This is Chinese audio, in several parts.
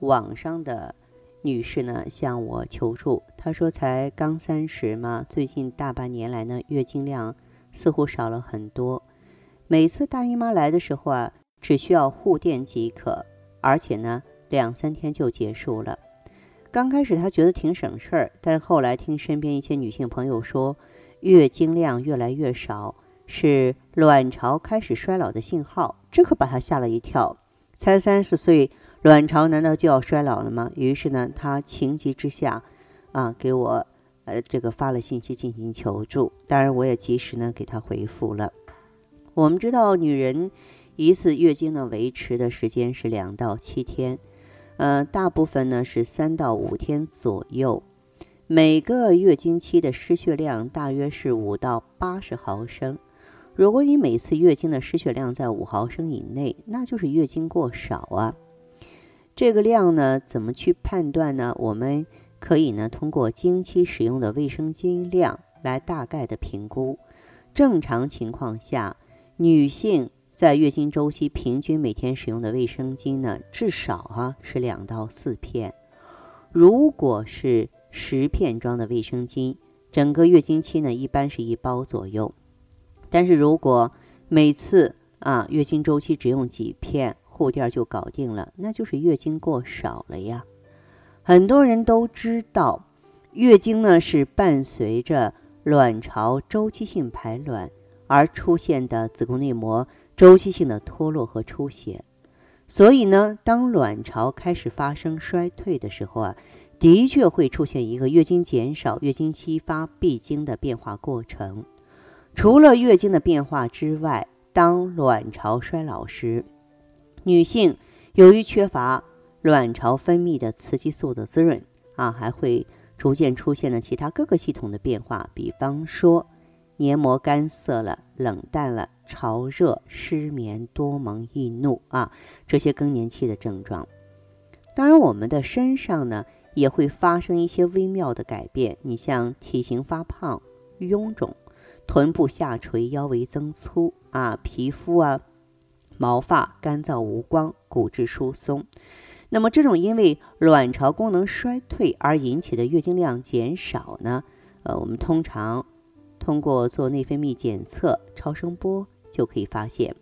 网上的女士呢向我求助，她说才刚三十嘛，最近大半年来呢月经量似乎少了很多，每次大姨妈来的时候啊，只需要护垫即可，而且呢两三天就结束了。刚开始她觉得挺省事儿，但后来听身边一些女性朋友说，月经量越来越少是卵巢开始衰老的信号，这可把她吓了一跳。才三十岁。卵巢难道就要衰老了吗？于是呢，她情急之下，啊，给我，呃，这个发了信息进行求助。当然，我也及时呢给她回复了。我们知道，女人一次月经呢维持的时间是两到七天，呃，大部分呢是三到五天左右。每个月经期的失血量大约是五到八十毫升。如果你每次月经的失血量在五毫升以内，那就是月经过少啊。这个量呢，怎么去判断呢？我们可以呢，通过经期使用的卫生巾量来大概的评估。正常情况下，女性在月经周期平均每天使用的卫生巾呢，至少哈是两到四片。如果是十片装的卫生巾，整个月经期呢，一般是一包左右。但是如果每次啊月经周期只用几片，护垫就搞定了，那就是月经过少了呀。很多人都知道，月经呢是伴随着卵巢周期性排卵而出现的子宫内膜周期性的脱落和出血。所以呢，当卵巢开始发生衰退的时候啊，的确会出现一个月经减少、月经期发闭经的变化过程。除了月经的变化之外，当卵巢衰老时，女性由于缺乏卵巢分泌的雌激素的滋润啊，还会逐渐出现了其他各个系统的变化，比方说黏膜干涩了、冷淡了、潮热、失眠、多梦易怒啊，这些更年期的症状。当然，我们的身上呢也会发生一些微妙的改变，你像体型发胖、臃肿、臀部下垂、腰围增粗啊，皮肤啊。毛发干燥无光，骨质疏松。那么，这种因为卵巢功能衰退而引起的月经量减少呢？呃，我们通常通过做内分泌检测、超声波就可以发现。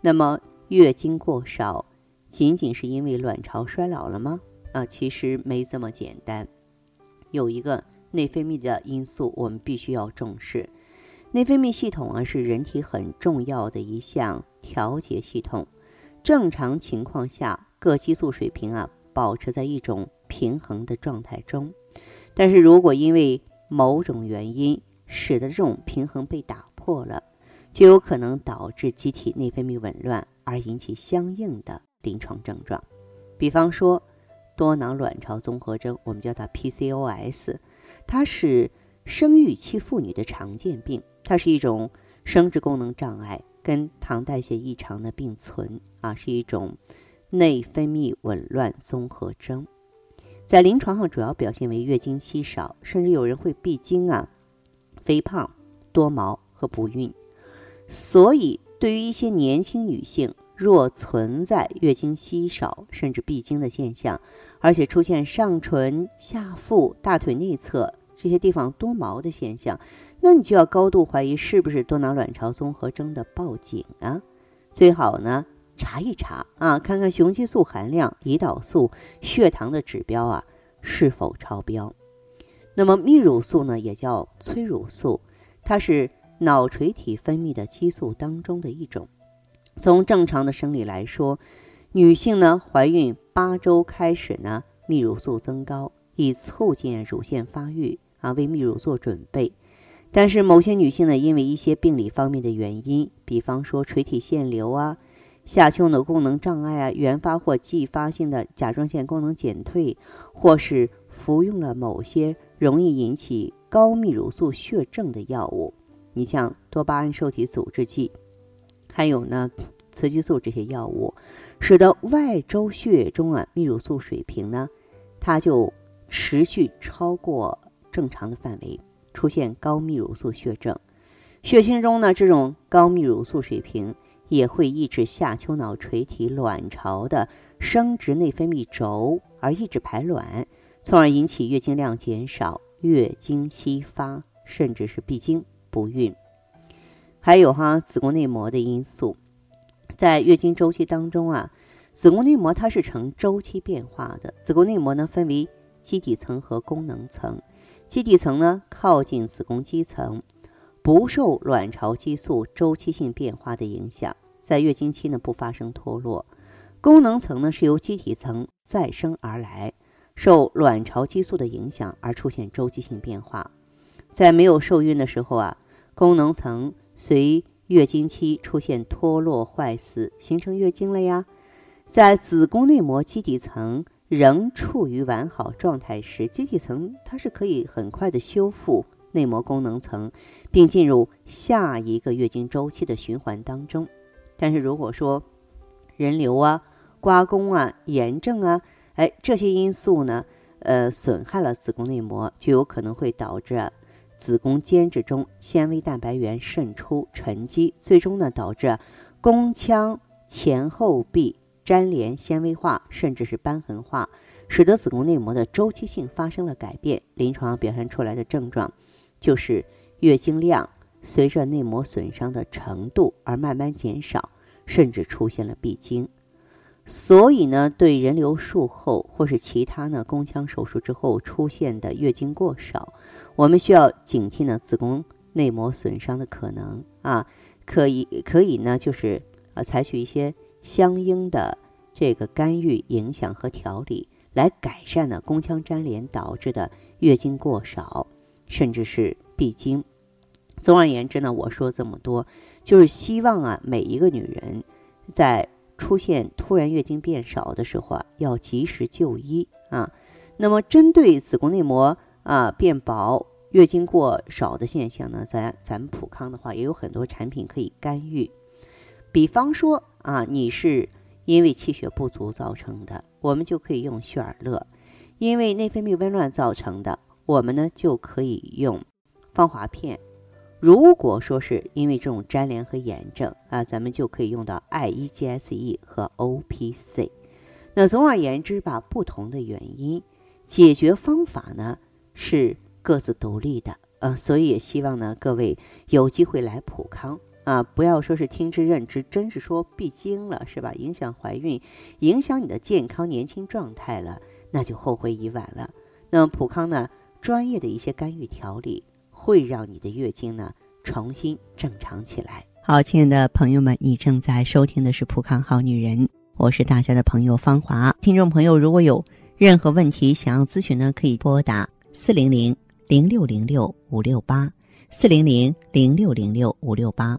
那么，月经过少仅仅是因为卵巢衰老了吗？啊，其实没这么简单。有一个内分泌的因素，我们必须要重视。内分泌系统啊，是人体很重要的一项调节系统。正常情况下，各激素水平啊保持在一种平衡的状态中。但是如果因为某种原因使得这种平衡被打破了，就有可能导致机体内分泌紊乱，而引起相应的临床症状。比方说，多囊卵巢综合征，我们叫它 PCOS，它是生育期妇女的常见病。它是一种生殖功能障碍，跟糖代谢异常的并存啊，是一种内分泌紊乱综合征。在临床上主要表现为月经稀少，甚至有人会闭经啊、肥胖、多毛和不孕。所以，对于一些年轻女性，若存在月经稀少甚至闭经的现象，而且出现上唇、下腹、大腿内侧这些地方多毛的现象。那你就要高度怀疑是不是多囊卵巢综合征的报警啊？最好呢查一查啊，看看雄激素含量、胰岛素、血糖的指标啊是否超标。那么泌乳素呢，也叫催乳素，它是脑垂体分泌的激素当中的一种。从正常的生理来说，女性呢怀孕八周开始呢，泌乳素增高，以促进乳腺发育啊，为泌乳做准备。但是某些女性呢，因为一些病理方面的原因，比方说垂体腺瘤啊、下丘脑功能障碍啊、原发或继发性的甲状腺功能减退，或是服用了某些容易引起高泌乳素血症的药物，你像多巴胺受体阻滞剂，还有呢雌激素这些药物，使得外周血液中啊泌乳素水平呢，它就持续超过正常的范围，出现高泌乳素血症。血清中呢这种高泌乳素水平。也会抑制下丘脑垂体卵巢的生殖内分泌轴，而抑制排卵，从而引起月经量减少、月经稀发，甚至是闭经不孕。还有哈子宫内膜的因素，在月经周期当中啊，子宫内膜它是呈周期变化的。子宫内膜呢分为基底层和功能层，基底层呢靠近子宫肌层。不受卵巢激素周期性变化的影响，在月经期呢不发生脱落。功能层呢是由基体层再生而来，受卵巢激素的影响而出现周期性变化。在没有受孕的时候啊，功能层随月经期出现脱落坏死，形成月经了呀。在子宫内膜基底层仍处于完好状态时，基体层它是可以很快的修复。内膜功能层，并进入下一个月经周期的循环当中。但是如果说人流啊、刮宫啊、炎症啊，哎，这些因素呢，呃，损害了子宫内膜，就有可能会导致子宫间质中纤维蛋白原渗出沉积，最终呢导致宫腔前后壁粘连纤维化，甚至是瘢痕化，使得子宫内膜的周期性发生了改变。临床表现出来的症状。就是月经量随着内膜损伤的程度而慢慢减少，甚至出现了闭经。所以呢，对人流术后或是其他呢宫腔手术之后出现的月经过少，我们需要警惕呢子宫内膜损伤的可能啊，可以可以呢就是呃采取一些相应的这个干预、影响和调理，来改善呢宫腔粘连导致的月经过少。甚至是闭经。总而言之呢，我说这么多，就是希望啊，每一个女人在出现突然月经变少的时候啊，要及时就医啊。那么，针对子宫内膜啊变薄、月经过少的现象呢，咱咱们普康的话也有很多产品可以干预。比方说啊，你是因为气血不足造成的，我们就可以用血尔乐；因为内分泌紊乱造成的。我们呢就可以用芳华片。如果说是因为这种粘连和炎症啊，咱们就可以用到 IEGSE 和 OPC。那总而言之吧，不同的原因，解决方法呢是各自独立的啊。所以也希望呢各位有机会来普康啊，不要说是听之任之，真是说闭经了是吧？影响怀孕，影响你的健康年轻状态了，那就后悔已晚了。那么普康呢？专业的一些干预调理会让你的月经呢重新正常起来。好，亲爱的朋友们，你正在收听的是《普康好女人》，我是大家的朋友芳华。听众朋友，如果有任何问题想要咨询呢，可以拨打四零零零六零六五六八四零零零六零六五六八，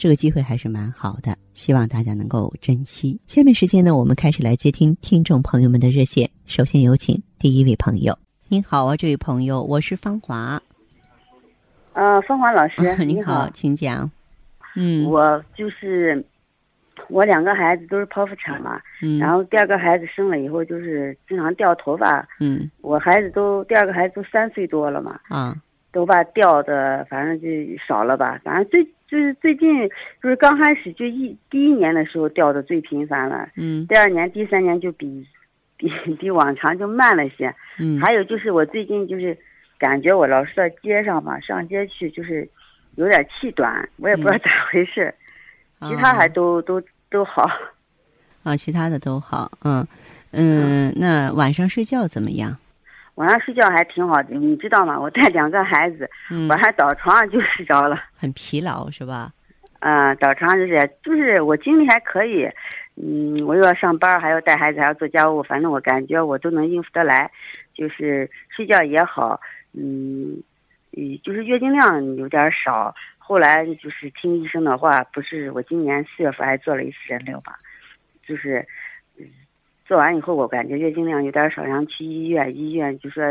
这个机会还是蛮好的，希望大家能够珍惜。下面时间呢，我们开始来接听听众朋友们的热线。首先有请第一位朋友。您好啊，这位朋友，我是芳华。呃，芳华老师，你好，请讲。嗯，我就是我两个孩子都是剖腹产嘛，嗯，然后第二个孩子生了以后就是经常掉头发，嗯，我孩子都第二个孩子都三岁多了嘛，啊，头发掉的反正就少了吧，反正最就是最近就是刚开始就一第一年的时候掉的最频繁了，嗯，第二年、第三年就比比比往常就慢了些，嗯，还有就是我最近就是。感觉我老是在街上嘛，上街去就是有点气短，我也不知道咋回事，其他还都都都好。啊，其他的都好，嗯嗯，那晚上睡觉怎么样？晚上睡觉还挺好的，你知道吗？我带两个孩子，嗯，晚上倒床上就睡着了。很疲劳是吧？嗯，倒床上就是就是我精力还可以，嗯，我又要上班，还要带孩子，还要做家务，反正我感觉我都能应付得来，就是睡觉也好，嗯，嗯，就是月经量有点少。后来就是听医生的话，不是我今年四月份还做了一次人流吧，就是。做完以后，我感觉月经量有点少，然后去医院，医院就说，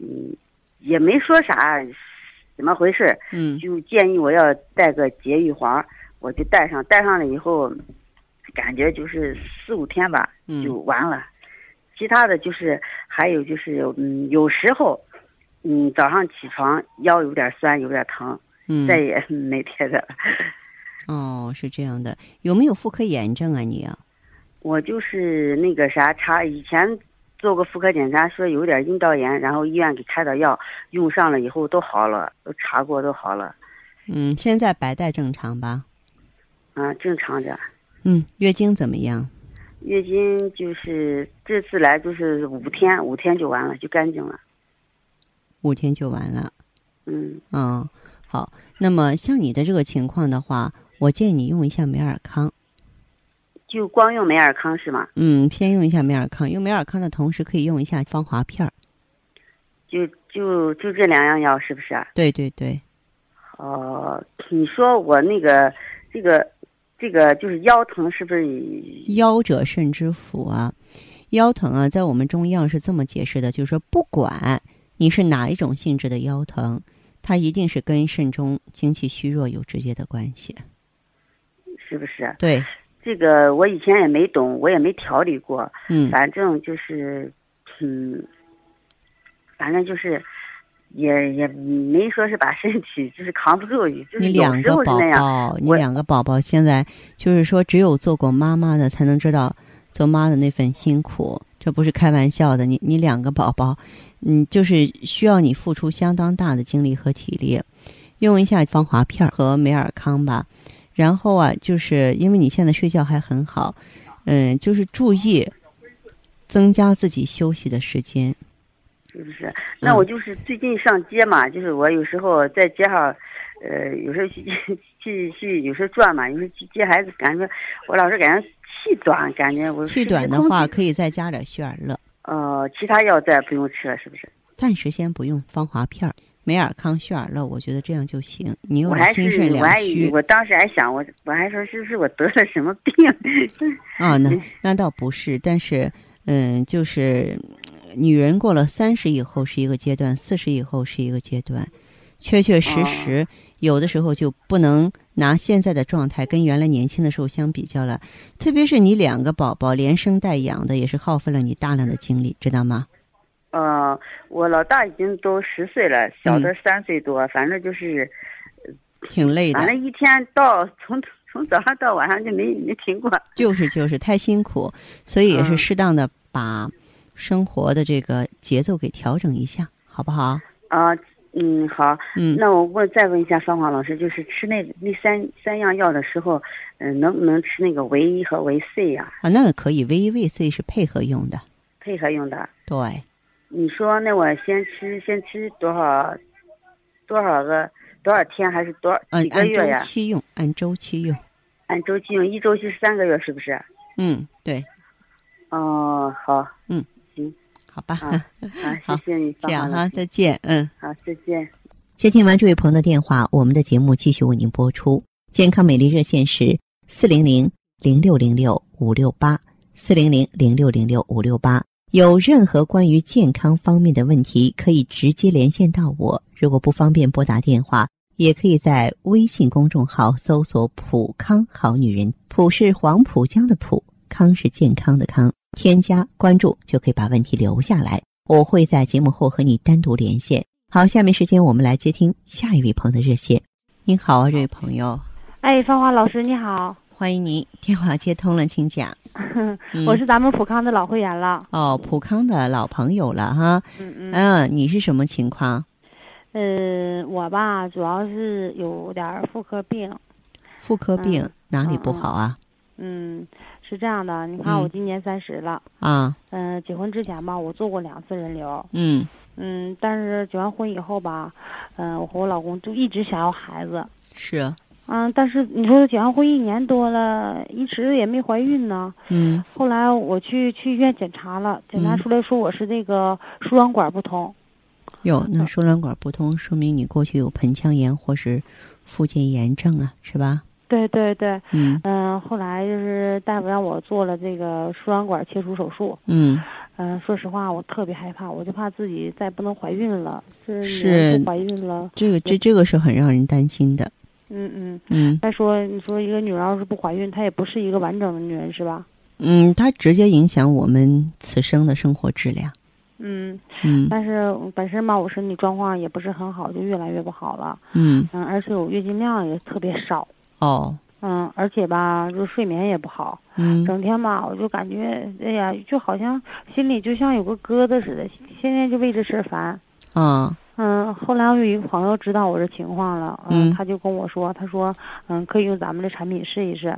嗯，也没说啥，怎么回事？嗯，就建议我要带个节育环，我就带上，带上了以后，感觉就是四五天吧，就完了。其他的就是还有就是，嗯，有时候，嗯，早上起床腰有点酸，有点疼，嗯，再也没别的。哦，是这样的，有没有妇科炎症啊？你啊？我就是那个啥查，以前做过妇科检查，说有点阴道炎，然后医院给开的药，用上了以后都好了，都查过都好了。嗯，现在白带正常吧？啊，正常的。嗯，月经怎么样？月经就是这次来就是五天，五天就完了，就干净了。五天就完了。嗯。嗯，好。那么像你的这个情况的话，我建议你用一下美尔康。就光用美尔康是吗？嗯，先用一下美尔康，用美尔康的同时可以用一下芳华片儿。就就就这两样药是不是？对对对。哦，你说我那个这个这个就是腰疼，是不是？腰者肾之府啊，腰疼啊，在我们中药是这么解释的，就是说不管你是哪一种性质的腰疼，它一定是跟肾中精气虚弱有直接的关系。是不是？对。这个我以前也没懂，我也没调理过。嗯，反正就是，嗯，反正就是，也也没说是把身体 就是扛不住，就是你两个宝宝，你两个宝宝现在就是说，只有做过妈妈的才能知道做妈的那份辛苦，这不是开玩笑的。你你两个宝宝，嗯，就是需要你付出相当大的精力和体力，用一下芳华片和美尔康吧。然后啊，就是因为你现在睡觉还很好，嗯，就是注意增加自己休息的时间，是不是？那我就是最近上街嘛，就是我有时候在街上，呃，有时候去去 去，有时候转嘛，有时候去接孩子，感觉我老是感觉气短，感觉我气短的话，可以再加点血尔乐。呃，其他药再不用吃了，是不是？暂时先不用芳华片儿。美尔康、血尔乐，我觉得这样就行。你又心肾两虚，我当时还想，我我还说是不是我得了什么病？啊，那那倒不是，但是，嗯，就是女人过了三十以后是一个阶段，四十以后是一个阶段，确确实实有的时候就不能拿现在的状态跟原来年轻的时候相比较了。特别是你两个宝宝连生带养的，也是耗费了你大量的精力，知道吗？呃，我老大已经都十岁了，小的三岁多，反正就是，挺累的。反正一天到从从早上到晚上就没没停过。就是就是太辛苦，所以也是适当的把生活的这个节奏给调整一下，好不好？啊，嗯，好。嗯，那我问再问一下芳华老师，就是吃那那三三样药的时候，嗯，能不能吃那个维 E 和维 C 呀？啊，那个可以，维 E、维 C 是配合用的。配合用的。对。你说那我先吃先吃多少多少个多少天还是多少几个月呀？按周期用，按周期用，按周期用，一周期三个月，是不是？嗯，对。哦，好，嗯，行，好吧，好，谢谢你，这样哈，再见，嗯，好，再见。接听完这位朋友的电话，我们的节目继续为您播出。健康美丽热线是四零零零六零六五六八四零零零六零六五六八。有任何关于健康方面的问题，可以直接连线到我。如果不方便拨打电话，也可以在微信公众号搜索“普康好女人”，普是黄浦江的浦，康是健康的康。添加关注就可以把问题留下来，我会在节目后和你单独连线。好，下面时间我们来接听下一位朋友的热线。您好啊，这位朋友。哎，芳华老师你好。欢迎您，电话接通了，请讲。我是咱们普康的老会员了。哦，普康的老朋友了哈。嗯嗯。嗯，你是什么情况？嗯，我吧，主要是有点妇科病。妇科病哪里不好啊？嗯，是这样的，你看我今年三十了。啊。嗯，结婚之前吧，我做过两次人流。嗯。嗯，但是结完婚以后吧，嗯、我和我老公就一直想要孩子。是，嗯，但是你说结完婚一年多了，一直也没怀孕呢。嗯后来我去去医院检查了，检查出来说我是这个输卵管不通。有那输卵管不通，说明你过去有盆腔炎或是附件炎症啊，是吧？对对对，嗯嗯、后来就是大夫让我做了这个输卵管切除手术。嗯，嗯、说实话，我特别害怕，我就怕自己再不能怀孕了。这是怀孕了，这个这这个是很让人担心的。嗯嗯。嗯再说，你说一个女人要是不怀孕，她也不是一个完整的女人，是吧？嗯，它直接影响我们此生的生活质量。嗯，嗯但是本身吧，我身体状况也不是很好，就越来越不好了。嗯嗯，而且我月经量也特别少。哦嗯，而且吧，就睡眠也不好，嗯整天吧，我就感觉，哎呀，就好像心里就像有个疙瘩似的，天天就为这事儿烦。啊嗯，后来我有一个朋友知道我这情况了，嗯他就跟我说，他说，嗯，可以用咱们这产品试一试。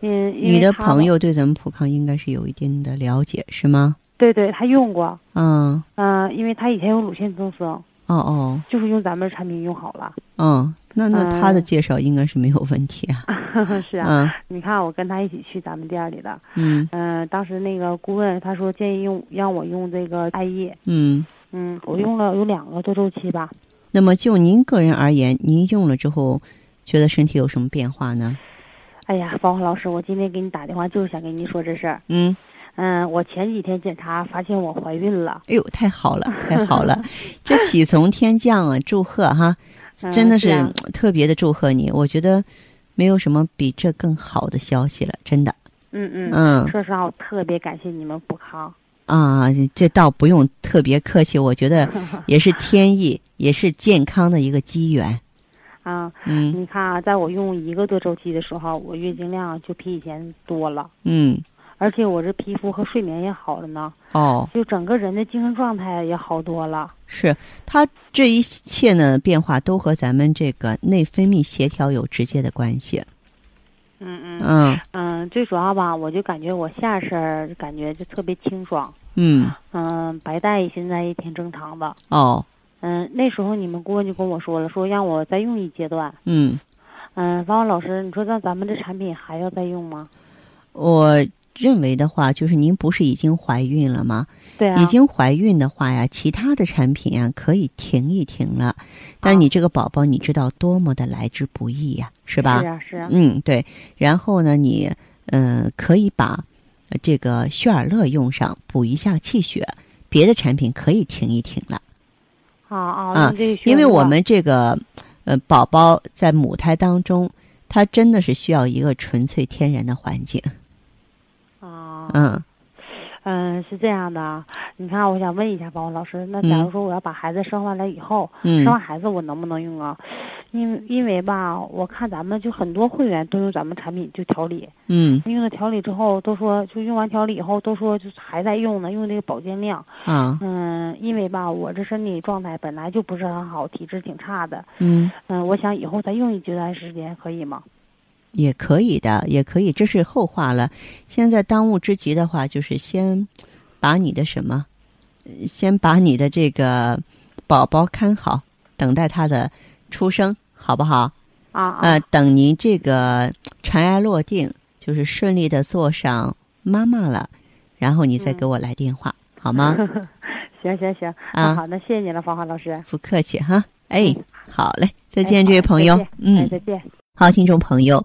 嗯，你的朋友对咱们普康应该是有一定的了解，是吗？对对，他用过，嗯嗯，因为他以前有乳腺增生，哦哦就是用咱们这产品用好了。嗯，那那他的嗯介绍应该是没有问题啊。是啊，嗯你看我跟他一起去咱们店里的，嗯嗯、当时那个顾问他说建议用让我用这个艾叶，嗯。嗯，我用了有两个多周期吧。那么就您个人而言，您用了之后，觉得身体有什么变化呢？哎呀，芳华老师，我今天给你打电话就是想跟您说这事儿。嗯，嗯，我前几天检查发现我怀孕了，哎呦，太好了，太好了，这喜从天降啊！祝贺哈，嗯真的是特别的祝贺你。我觉得没有什么比这更好的消息了，真的。嗯嗯。嗯说实话，我特别感谢你们普康。啊，这倒不用特别客气，我觉得 也是天意，也是健康的一个机缘。啊，嗯你看啊，在我用一个多周期的时候，我月经量就比以前多了，嗯，而且我这皮肤和睡眠也好了呢，哦，就整个人的精神状态也好多了。是它这一切呢变化都和咱们这个内分泌协调有直接的关系。嗯嗯嗯嗯，最主要吧，我就感觉我下身儿感觉就特别清爽。嗯，嗯，白带现在也挺正常的。哦，嗯，那时候你们顾问就跟我说了，说让我再用一阶段。嗯。嗯，王老师，你说那咱们这产品还要再用吗？我认为的话，就是您不是已经怀孕了吗？对啊，已经怀孕的话呀，其他的产品啊可以停一停了。但你这个宝宝，你知道多么的来之不易呀，是吧？是啊是啊。嗯，对。然后呢，你嗯、呃可以把呃这个血尔乐用上，补一下气血。别的产品可以停一停了，啊啊，因为我们这个呃宝宝在母胎当中，他真的是需要一个纯粹天然的环境。啊，嗯嗯，是这样的啊。你看，我想问一下王老师，那假如说我要把孩子生完了以后，嗯生完孩子我能不能用啊？因为因为吧，我看咱们就很多会员都用咱们产品就调理，嗯用了调理之后都说，就用完调理以后都说就是还在用呢，用这个保健量。啊嗯，因为吧，我这身体状态本来就不是很好，体质挺差的。嗯。嗯，我想以后再用一阶段时间，可以吗？也可以的，也可以，这是后话了。现在当务之急的话，就是先把你的什么，呃先把你的这个宝宝看好，等待他的出生，好不好？啊啊，呃，等您这个尘埃落定，就是顺利的做上妈妈了，然后你再给我来电话，好吗？行行行，啊好，那谢谢你了，芳华老师。不客气哈。哎嗯，好嘞，再哎见，好这位朋友。嗯哎，，再见。好，听众朋友，